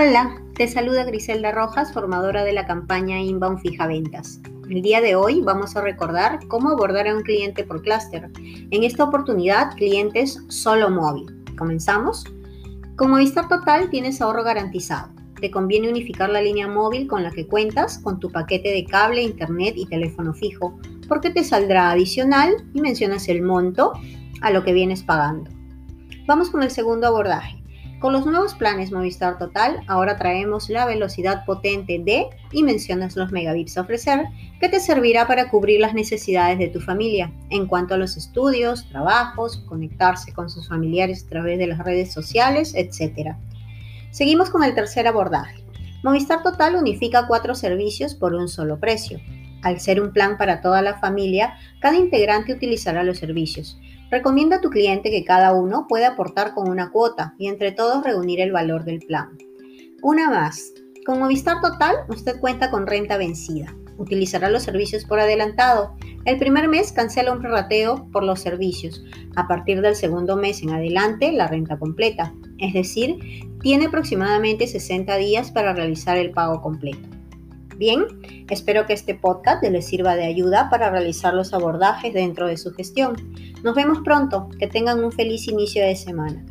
Hola, te saluda Griselda Rojas, formadora de la campaña Inbound Fija Ventas. El día de hoy vamos a recordar cómo abordar a un cliente por clúster. En esta oportunidad, clientes solo móvil. ¿Comenzamos? Con Movistar Total tienes ahorro garantizado. Te conviene unificar la línea móvil con la que cuentas con tu paquete de cable, internet y teléfono fijo, porque te saldrá adicional y mencionas el monto a lo que vienes pagando. Vamos con el segundo abordaje con los nuevos planes Movistar Total, ahora traemos la velocidad potente de y mencionas los megabits a ofrecer, que te servirá para cubrir las necesidades de tu familia en cuanto a los estudios, trabajos, conectarse con sus familiares a través de las redes sociales, etc. Seguimos con el tercer abordaje. Movistar Total unifica cuatro servicios por un solo precio. Al ser un plan para toda la familia, cada integrante utilizará los servicios. Recomienda a tu cliente que cada uno pueda aportar con una cuota y entre todos reunir el valor del plan. Una más. Con Movistar Total, usted cuenta con renta vencida. Utilizará los servicios por adelantado. El primer mes cancela un prorrateo por los servicios. A partir del segundo mes en adelante, la renta completa. Es decir, tiene aproximadamente 60 días para realizar el pago completo. Bien, espero que este podcast les sirva de ayuda para realizar los abordajes dentro de su gestión. Nos vemos pronto, que tengan un feliz inicio de semana.